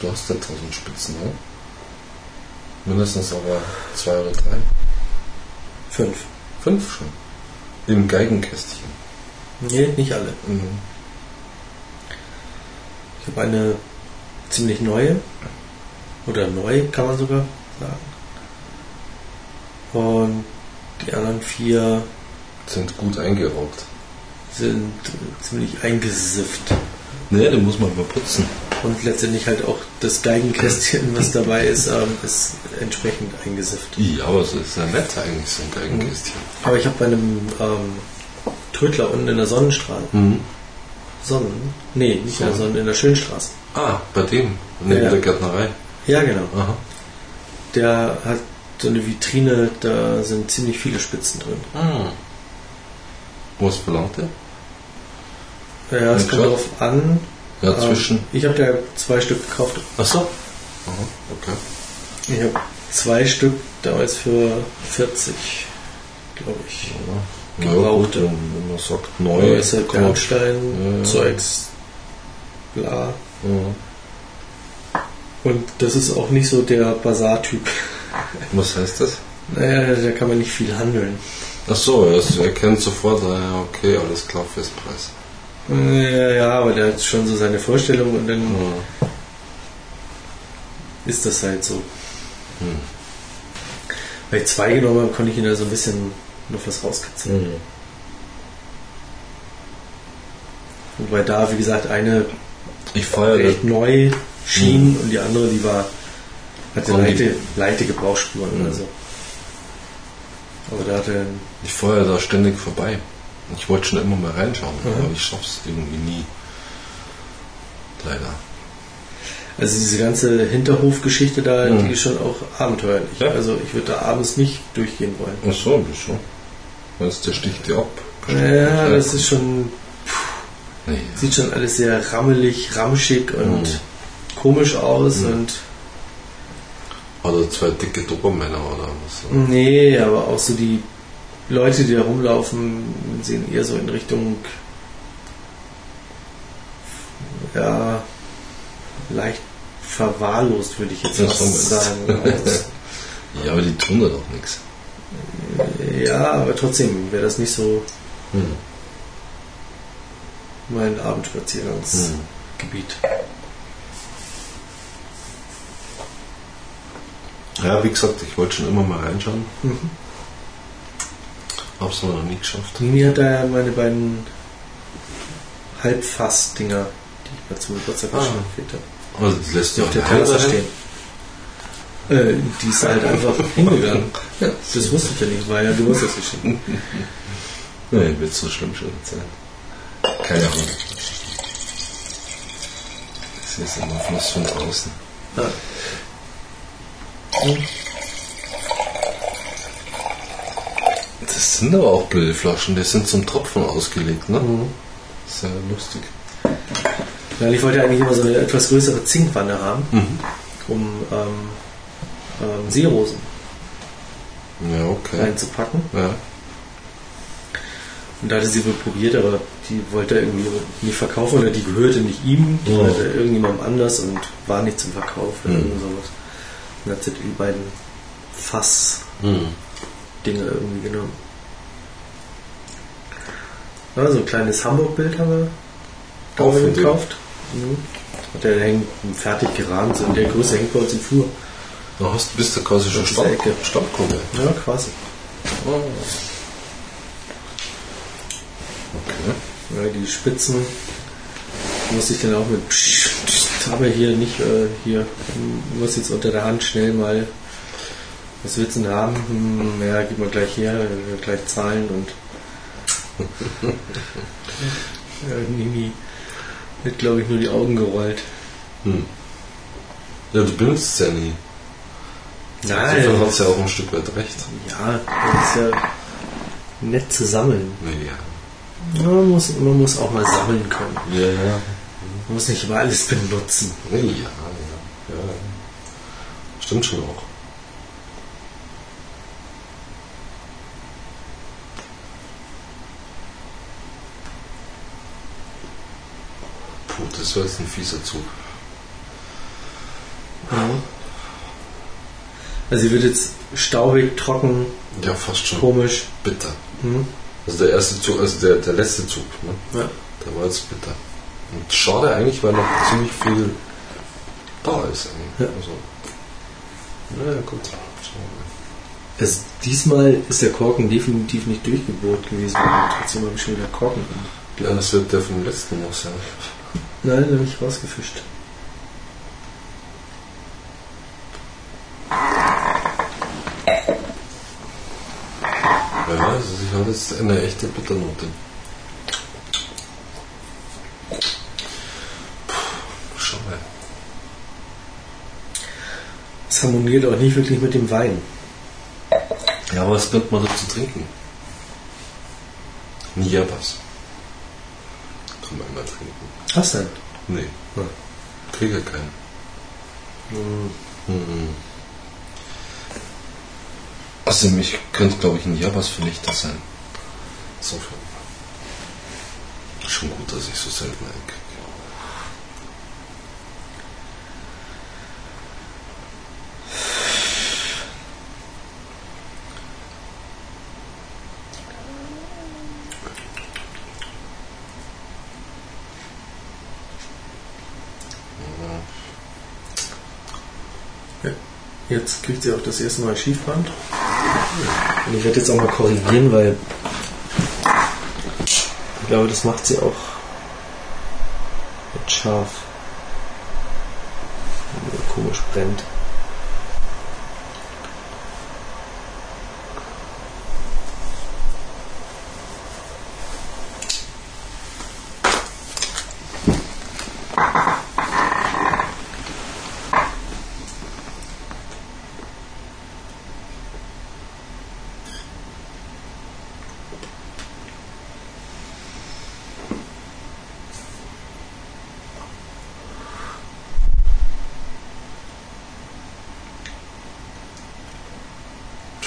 du hast ja tausend Spitzen, ne? Mindestens aber zwei oder drei. Fünf. Fünf schon. Im Geigenkästchen. Nee, nicht alle. Mhm. Ich habe eine ziemlich neue. Oder neu, kann man sogar sagen. Und die anderen vier Sind gut eingeraucht. sind äh, ziemlich eingesifft. Ne, den muss man mal putzen. Und letztendlich halt auch das Geigenkästchen, was dabei ist, ähm, ist entsprechend eingesifft. Ja, aber es ist ja nett eigentlich, so ein Geigenkästchen. Aber ich habe bei einem ähm, Trödler unten in der Sonnenstraße. Mhm. Sonnen? Nee, nicht in der Sonnen. Sonnen, in der Schönstraße. Ah, bei dem. Neben Ja. der Gärtnerei. Ja, genau. Aha. Der hat so eine Vitrine, da sind ziemlich viele Spitzen drin. Ah. Was verlangt er? Ja, es Ja, kommt darauf an. Ja, Ähm, zwischen. ich habe da zwei Stück gekauft. Ach so. Aha, okay. Ich habe zwei Stück damals für 40, glaube ich. Ja, ja Gebraucht. gut, wenn man sagt neu. Neu ist halt Bernstein, Ja, ja. Zeugs, bla. Ja. Und das ist auch nicht so der Bazar-Typ. Was heißt das? Naja, da kann man nicht viel handeln. Ach so, er erkennt sofort, ah, ja, okay, alles klar, Festpreis. Ja, ja, aber der hat schon so seine Vorstellung und dann Ja. ist das halt so. Hm. Weil ich zwei genommen habe, konnte ich ihn da so ein bisschen noch was rauskitzeln. Mhm. Wobei da, wie gesagt, eine Ich recht neu schien und die andere, die war, hatte Und die- leichte, leichte Gebrauchsspuren Mhm. oder so. Aber da hat er Ich ja da ständig vorbei. Ich wollte schon immer mal reinschauen, Mhm. aber ich schaff's irgendwie nie. Leider. Also diese ganze Hinterhofgeschichte da, Mhm. die ist schon auch abenteuerlich. Ja. Also ich würde da abends nicht durchgehen wollen. Ach so, wieso? Weißt du, der sticht dir ab. Ja, das ist schon, Nee. sieht schon alles sehr rammelig, ramschig und Mhm. komisch aus Mhm. und Oder zwei dicke Dobermänner oder was. nee, aber auch so die Leute, die da rumlaufen, sehen eher so in Richtung ja leicht verwahrlost, würde ich jetzt fast sagen. Ja, aber die tun da doch nichts. Ja, aber trotzdem wäre das nicht so Hm. mein Abendspaziergangsgebiet. Hm. Ja, wie gesagt, ich wollte schon immer mal reinschauen. Mhm. Hab's noch nie geschafft. Mimi hat da ja meine beiden Halbfass-Dinger, die ich mal zum Geburtstag Ah. geschenkt habe, Also, das lässt du auf der sein? stehen. Äh, die ist halt einfach hingegangen. Ja, das wusste ich ja nicht, war ja Geburtstagsgeschenk. Nein, wird so schlimm schon sein. Keine Ahnung. Das ist immer Fluss von draußen. Ja. Das sind aber auch blöde Flaschen, die sind zum Tropfen ausgelegt, ne? Mhm. Sehr lustig. Ja, ich wollte eigentlich immer so eine etwas größere Zinkwanne haben, Mhm. um ähm, ähm, Seerosen Ja, okay. reinzupacken. Ja. Und da hatte sie wohl probiert, aber die wollte er irgendwie nicht verkaufen oder die gehörte nicht ihm, die Ja. gehörte irgendjemandem anders und war nicht zum Verkauf oder Mhm. irgend sowas. Und dann hat sie die beiden Fass-Dinge Mhm. Irgendwie genommen. Ja, so ein kleines Hamburg-Bild haben wir dir? gekauft. Mhm. Und der hängt fertig gerahmt, so in der Größe hängt bei uns im Flur. Du hast, bist du quasi schon. Stammkunde. Ja, quasi. Oh. Okay. Ja, die Spitzen musste ich dann auch mit aber hier nicht äh, hier muss jetzt unter der Hand schnell mal was willst du denn haben? Hm, ja, gib mal gleich her, gleich zahlen und ja, Nimi hat glaube ich nur die Augen gerollt. Hm. Ja, du benutzt es ja nie. Insofern hat es ja auch ein Stück weit recht. ja, das ist ja nett zu sammeln. Ja. Ja, man, muss, man muss auch mal sammeln können. Ja, ja. Man muss nicht immer alles benutzen. Ja, ja. ja. Stimmt schon auch. Puh, das war jetzt ein fieser Zug. Also sie wird jetzt staubig, trocken, Ja, fast schon komisch. bitter. Hm? Also der erste Zug, also der, der letzte Zug, ne? Ja. der war jetzt bitter. Und schade eigentlich, weil noch ziemlich viel da ist eigentlich. Ja. Also, naja, gut. Also diesmal ist der Korken definitiv nicht durchgebohrt gewesen. Trotzdem habe ich schon wieder Korken. Ja, das wird der vom letzten noch sein. Nein, den habe ich rausgefischt. Wer weiß, also ich habe jetzt eine echte Bitternote. Puh, schau mal. Es harmoniert auch nicht wirklich mit dem Wein. Ja, was könnte man dazu trinken? Nie was. Immer trinken. Was denn? Nee, Ja. kriege keinen. Mhm. Also mich könnte, glaube ich, ein Jabas Vernichter sein. Insofern. Schon gut, dass ich so selten einkriege. Jetzt kriegt sie auch das erste Mal Schiefband. Und ich werde jetzt auch mal korrigieren, weil ich glaube, das macht sie auch mit scharf. Komisch brennt.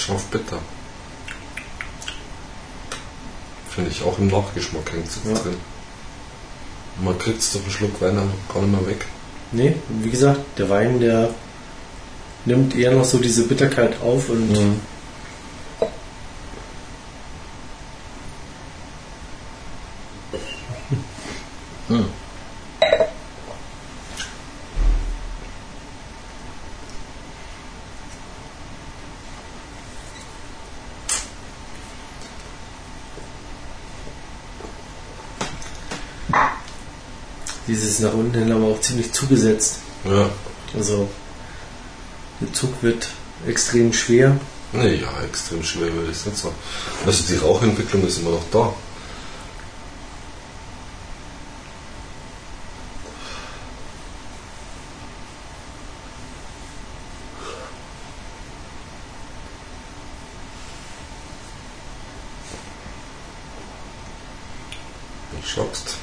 scharf bitter. Finde Nachgeschmack hängt es Ja. drin. Man kriegt es durch einen Schluck Wein gar nicht mehr weg. Nee, wie gesagt, der Wein, der nimmt eher noch so diese Bitterkeit auf und Mhm. Hm. Dieses nach unten hin aber auch ziemlich zugesetzt. Ja. Also der Zug wird extrem schwer. Ja, extrem schwer würde ich sagen. Also die Rauchentwicklung ist immer noch da. Du schockst.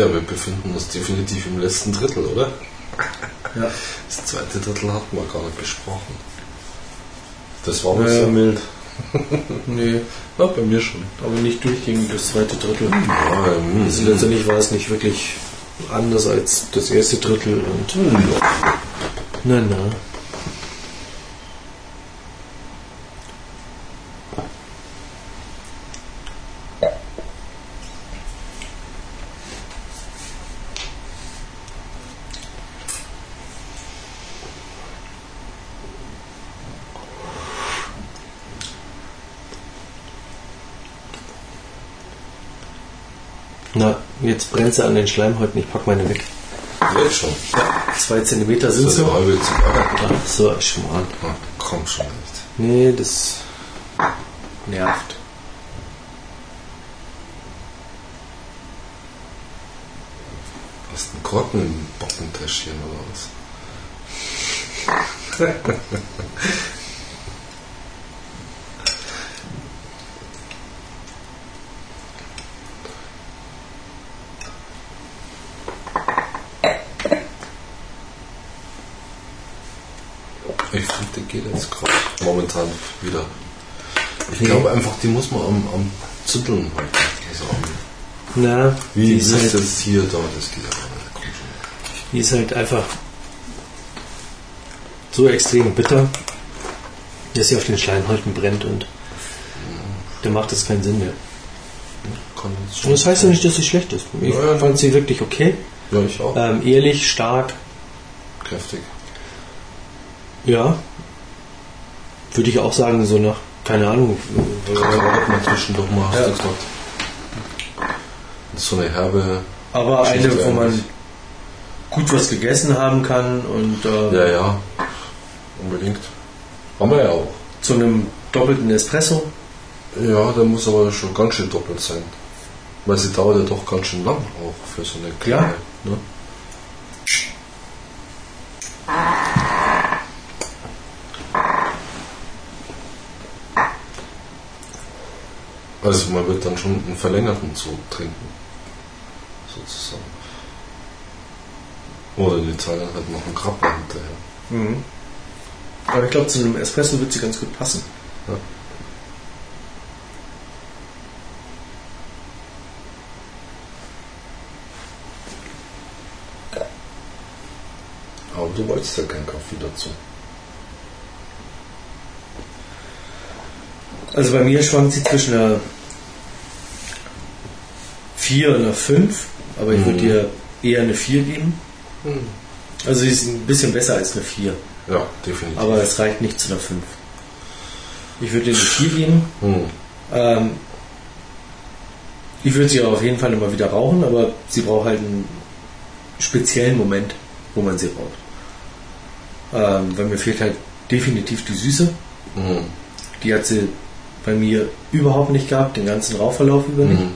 Ja, wir befinden uns definitiv im letzten Drittel, oder? Ja. Das zweite Drittel hatten wir gar nicht besprochen. Das war Naja. sehr mild. Nee, Ja, bei mir schon. aber nicht durchgehend das zweite Drittel. Ja, ähm, Also letztendlich war es nicht wirklich anders als das erste Drittel und ja. na na. Na, jetzt brennt sie an den Schleimhäuten, ich pack meine weg. Jetzt schon. Zwei Zentimeter sind Das ist so. halbe Zigarre. Ach so, schon mal an. Ah, komm schon nicht. Nee, das nervt. Hast du einen Korken im Bockentäschchen oder was? Ich finde, die geht jetzt gerade momentan wieder. Ich Nee. glaube einfach, die muss man am, am Zütteln halten. Also am, Na, wie ist ist halt, das hier, da, das geht aber nicht. Die ist halt einfach so extrem bitter, dass sie auf den Schleimhäuten brennt und da macht es keinen Sinn mehr. Und das heißt ja nicht, dass sie schlecht ist. Ich Ja, ja. fand sie wirklich okay. Ja, ich auch. Ähm, ehrlich, stark, Kräftig. ja. Würde ich auch sagen, so nach, keine Ahnung, Kakao hat man zwischendurch mal, hast Ja. Das ist so eine herbe. aber eine, wo man gut was gegessen haben kann und äh, Ja, ja. Unbedingt. Haben wir ja auch. zu einem doppelten Espresso. Ja, der muss aber schon ganz schön doppelt sein. Weil sie dauert ja doch ganz schön lang auch für so eine kleine. Ne? Also man wird dann schon einen verlängerten Zug trinken. Sozusagen. Oder die Italien halt noch einen Krabber hinterher. Mhm. Aber ich glaube, zu einem Espresso wird sie ganz gut passen. Ja. Aber du wolltest ja keinen Kaffee dazu. Also bei mir schwankt sie zwischen einer 4 und einer 5, aber ich würde Mhm. ihr eher eine 4 geben. Also sie ist ein bisschen besser als eine 4, Ja, definitiv. aber es reicht nicht zu einer 5. Ich würde ihr eine 4 geben. Hm. Ähm, ich würde sie auf jeden Fall immer wieder rauchen, aber sie braucht halt einen speziellen Moment, wo man sie raucht. Ähm, weil mir fehlt halt definitiv die Süße. Mhm. Die hat sie bei mir überhaupt nicht gehabt, den ganzen Rauchverlauf über nicht. Mhm.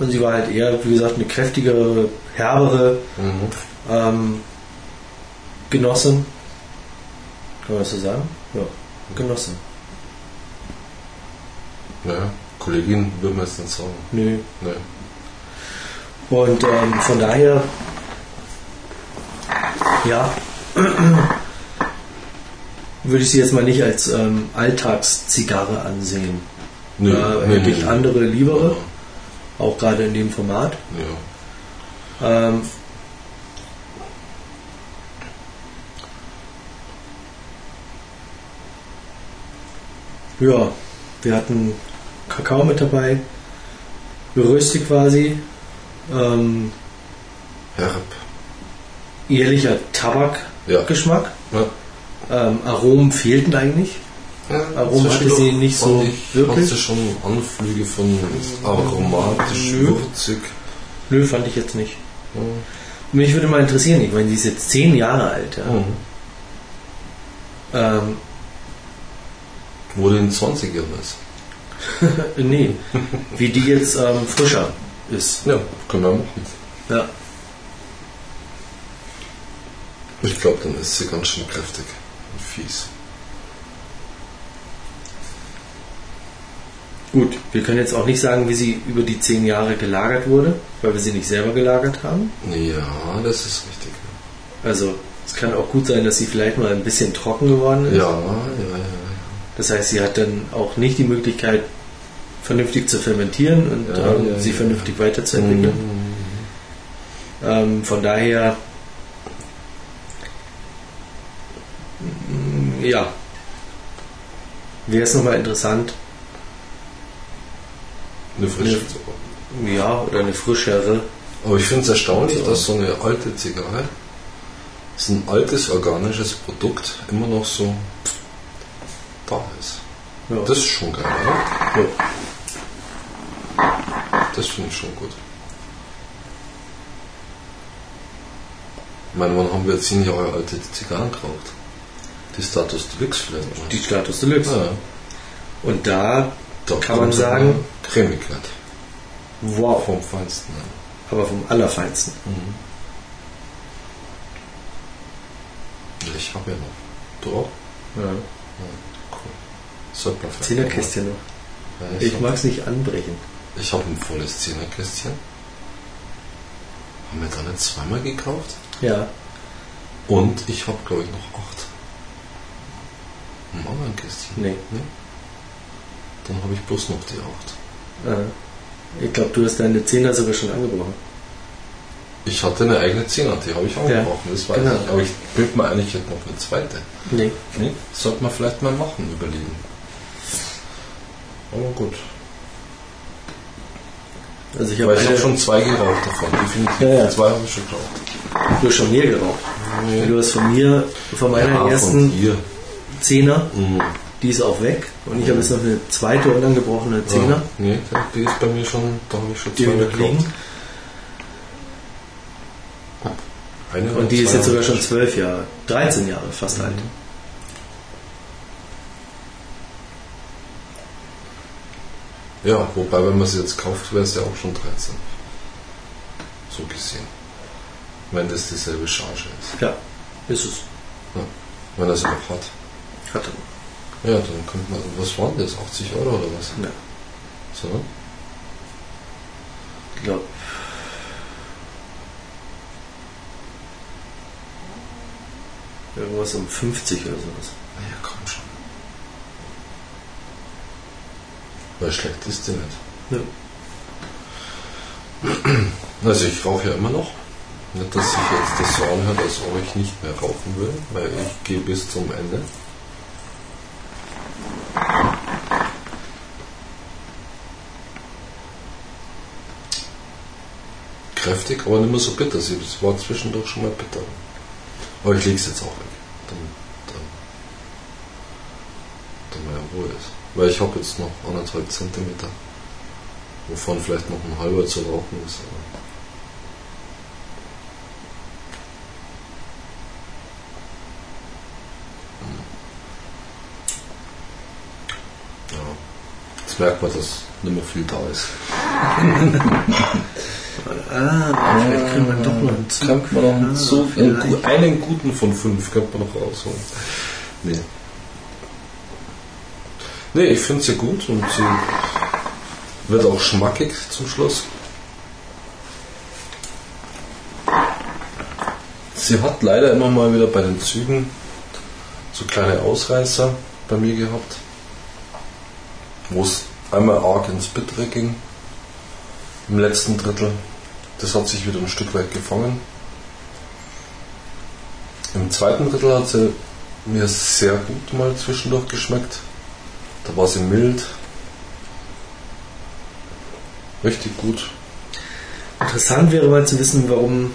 Und sie war halt eher, wie gesagt, eine kräftigere, herbere Mhm. ähm, Genossin. Kann man das so sagen? Ja, Genossin. Ja, Kollegin würde man jetzt nicht sagen. Nö. Nee. Und ähm, von daher, ja, würde ich sie jetzt mal nicht als ähm, Alltagszigarre ansehen. Nö, da nee, hätte nee, ich nee. andere liebere, auch gerade in dem Format. Ja. Ähm, ja, wir hatten Kakao mit dabei, geröstet quasi, ähm, Herb. ehrlicher Tabakgeschmack. Ja. Ähm, Aromen fehlten eigentlich. Ja, Warum hatte sie nicht so ich, wirklich? Hatte schon Anflüge von aromatisch, Nö. würzig. Nö, fand ich jetzt nicht. Ja. Mich würde mal interessieren, ich meine, die ist jetzt zehn Jahre alt. Ja? Mhm. Ähm, Wurde in den 20ern ist. nee, wie die jetzt ähm, frischer ist. Ja, können wir machen. Ja. Ich glaube, dann ist sie ganz schön kräftig fies. Gut, wir können jetzt auch nicht sagen, wie sie über die zehn Jahre gelagert wurde, weil wir sie nicht selber gelagert haben. Ja, das ist richtig. Also es kann auch gut sein, dass sie vielleicht mal ein bisschen trocken geworden ist. Ja, ja, ja. ja. Das heißt, sie hat dann auch nicht die Möglichkeit, vernünftig zu fermentieren und Ja, ähm, ja, sie ja. vernünftig weiterzuentwickeln. Mhm. Ähm, von daher, ja, wäre es nochmal interessant, Eine frische. ja, oder eine frischere. Aber ich finde es erstaunlich, dass so eine alte Zigarre, so ein altes organisches Produkt, immer noch so da ist. Ja. Das ist schon geil, oder? ja. Das finde ich schon gut. Ich meine, wann haben wir zehn Jahre alte Zigarren geraucht? Die Status Deluxe vielleicht mal. die Status Deluxe. ja, Und da da Kann man sagen- Cremigkeit. Wow. Vom Feinsten. Ja. aber vom Allerfeinsten. Ich habe ja noch. Du auch? Ja. Cool. Sollte man Zehnerkästchen noch. Ja, Ich hab- mag es nicht anbrechen. Ich habe ein volles Zehnerkästchen. Haben wir da nicht zweimal gekauft? Ja. Und ich habe, glaube ich, noch acht. Ein anderen Kästchen. Nee. nee? Dann habe ich bloß noch die acht. Äh, Ich glaube, du hast deine Zehner sogar schon angebrochen. Ich hatte eine eigene Zehner, die habe ich angebrochen, das weiß genau. ich. Aber ich bild mir eigentlich jetzt noch eine zweite. Nee. Nee? Sollte man vielleicht mal machen, überlegen. Aber gut. Also ich habe habe schon zwei geraucht davon, definitiv. Ja, ja. Zwei habe ich schon geraucht. du hast schon mehr geraucht. Du hast von mir, von meiner Ja, ersten von dir. Zehner, Mhm. die ist auch weg. Und ich habe jetzt noch eine zweite unangebrochene Zehner, Ja, nee, die ist bei mir schon, da habe ich schon zwei liegen. Eine Und die ist jetzt sogar schon zwölf Jahre, 13 Jahre fast alt. Ja, wobei, wenn man sie jetzt kauft, wäre es ja auch schon 13. So gesehen. Wenn das dieselbe Charge ist. Ja, ist es. Wenn er sie noch hat. Hat er. Ja, dann könnte man, was waren das? 80 Euro oder was? Ja. So? Ich glaube. Irgendwas um 50 oder sowas. Ja, komm schon. Weil schlecht ist die nicht. Ja. Also ich rauche ja immer noch. Nicht, dass sich jetzt das so anhört, als ob ich nicht mehr rauchen will, weil ich gehe bis zum Ende. Kräftig, aber nicht mehr so bitter. Es war zwischendurch schon mal bitter. Aber ich lege es jetzt auch weg. Dann mal in Ruhe ist. Weil ich habe jetzt noch anderthalb Zentimeter, wovon vielleicht noch ein halber zu rauchen ist. Aber merkt man, dass nicht mehr viel da ist. Ah, vielleicht kriegen wir doch noch einen Zug. Könnte man noch einen, Ah, Zug, einen, vielleicht. gu- einen guten von fünf könnte man noch rausholen. Nee. Nee, ich finde sie gut und sie wird auch schmackig zum Schluss. Sie hat leider immer mal wieder bei den Zügen so kleine Ausreißer bei mir gehabt, wo es einmal arg ins Bittere ging im letzten Drittel. Das hat sich wieder ein Stück weit gefangen. Im zweiten Drittel hat sie mir sehr gut mal zwischendurch geschmeckt. Da war sie mild. Richtig gut. Interessant wäre mal zu wissen, warum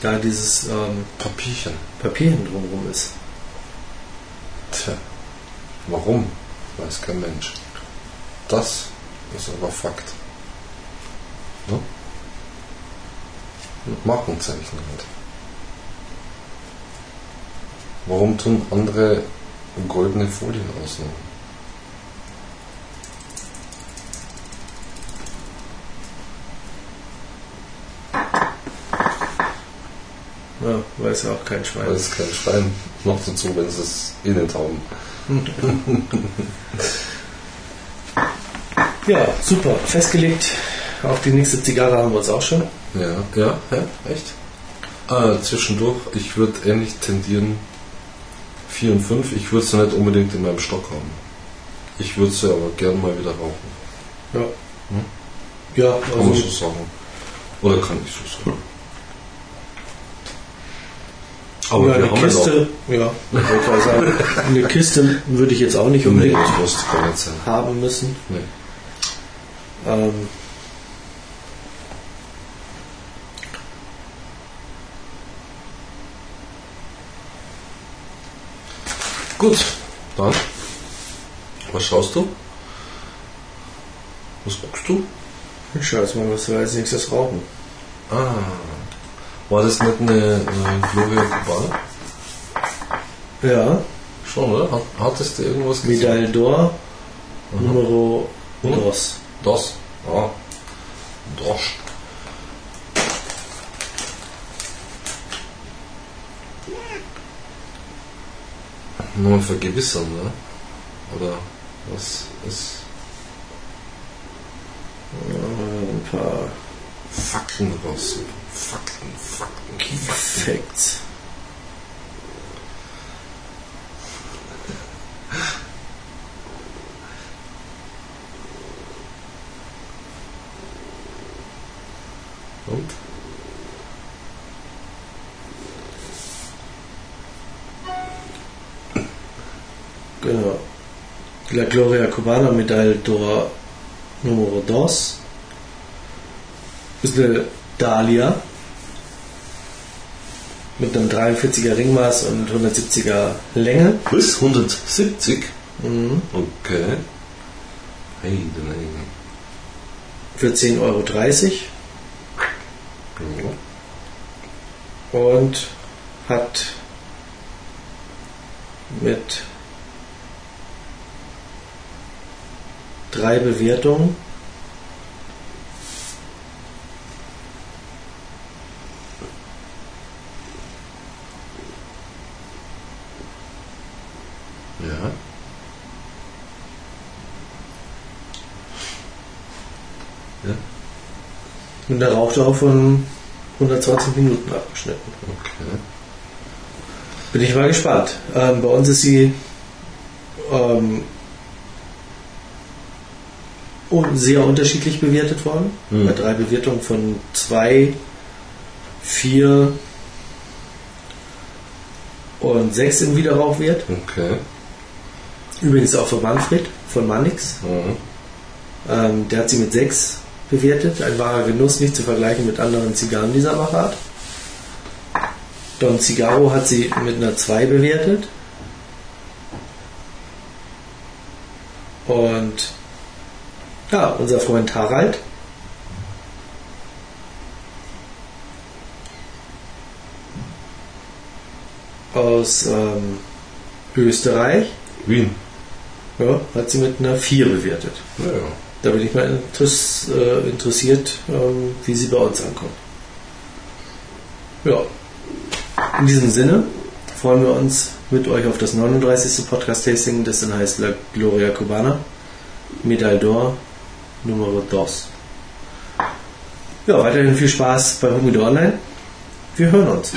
da dieses ähm, Papierchen. Papier hinten drumherum ist. Tja. Warum? Weiß kein Mensch. Das ist aber Fakt. Ne? Markenzeichen halt. Warum tun andere goldene Folien ausnehmen? Ja, weiß ja auch kein Schwein. Weil es kein Schwein noch dazu, wenn sie es eh nicht haben. Ja, super. Festgelegt. Auf die nächste Zigarre haben wir uns auch schon. Ja, ja, ja, echt? Ah, zwischendurch, ich würde ähnlich tendieren 4 und 5. Ich würde sie nicht unbedingt in meinem Stock haben. Ich würde sie aber gern mal wieder rauchen. Ja. Hm? Ja, Kann man so also sagen. Oder kann ich so sagen. Aber ja, wir eine Kiste, ja, sagen, eine Kiste würde ich jetzt auch nicht. Nee, unbedingt sein. haben müssen. Nee. Ähm, Gut, dann. Was schaust du? Was guckst du? ich schau jetzt mal, was wir als nächstes rauchen. Ah, war das nicht eine äh, Gloria Cubana? Ja, Schon, oder? Hat, hattest du irgendwas gesehen? Medaille d'Or, Numero Hm? dos. Das? Ah. Das. Nur vergewissern, ne? Oder was ist Ein paar Fakten raus? Fakten, Fakten, Key. Facts. Und? Genau. La Gloria Cubana Medaille d'Or Numero dos. Ist eine Dahlia mit einem 43er Ringmaß und 170er Länge. Bis 170? Mhm. Okay. Hey, Für 10,30 Euro. Ja. und hat mit drei Bewertungen Ja. Ja, Rauchdauer von 120 Minuten abgeschnitten. okay. Bin ich mal gespannt. Ähm, bei uns ist sie ähm, sehr unterschiedlich bewertet worden. Mhm. Bei drei Bewertungen von zwei, vier und sechs im Wiederrauchwert. Okay. Übrigens auch von Manfred von Mannix. Mhm. Ähm, der hat sie mit 6 bewertet. Ein wahrer Genuss, nicht zu vergleichen mit anderen Zigarren dieser Machart. Don Cigaro hat sie mit einer 2 bewertet. Und ja, unser Freund Harald aus ähm, Österreich Wien. Ja, hat sie mit einer 4 bewertet. Ja, ja. Da bin ich mal äh, interessiert, ähm, wie sie bei uns ankommt. Ja. In diesem Sinne freuen wir uns mit euch auf das 39. Podcast-Tasting, das dann heißt La Gloria Cubana, Medaille d'Or, Numero dos. Ja, weiterhin viel Spaß bei Humido Online. Wir hören uns.